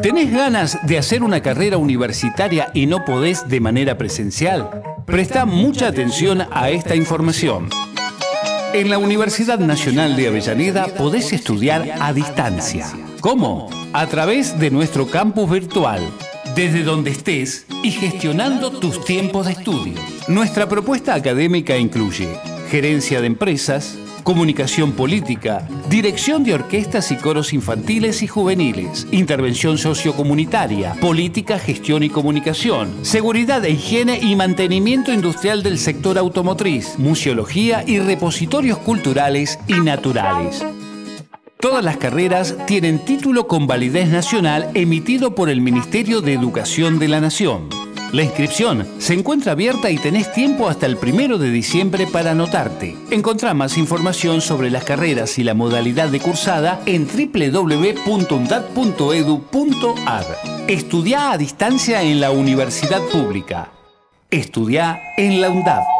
¿Tenés ganas de hacer una carrera universitaria y no podés de manera presencial? Presta mucha atención a esta información. En la Universidad Nacional de Avellaneda podés estudiar a distancia. ¿Cómo? A través de nuestro campus virtual, desde donde estés y gestionando tus tiempos de estudio. Nuestra propuesta académica incluye gerencia de empresas, comunicación política, dirección de orquestas y coros infantiles y juveniles, intervención sociocomunitaria, política, gestión y comunicación, seguridad e higiene y mantenimiento industrial del sector automotriz, museología y repositorios culturales y naturales. Todas las carreras tienen título con validez nacional emitido por el Ministerio de Educación de la Nación. La inscripción se encuentra abierta y tenés tiempo hasta el primero de diciembre para anotarte. Encontrá más información sobre las carreras y la modalidad de cursada en www.undad.edu.ar. Estudia a distancia en la universidad pública. Estudia en la UNDAP.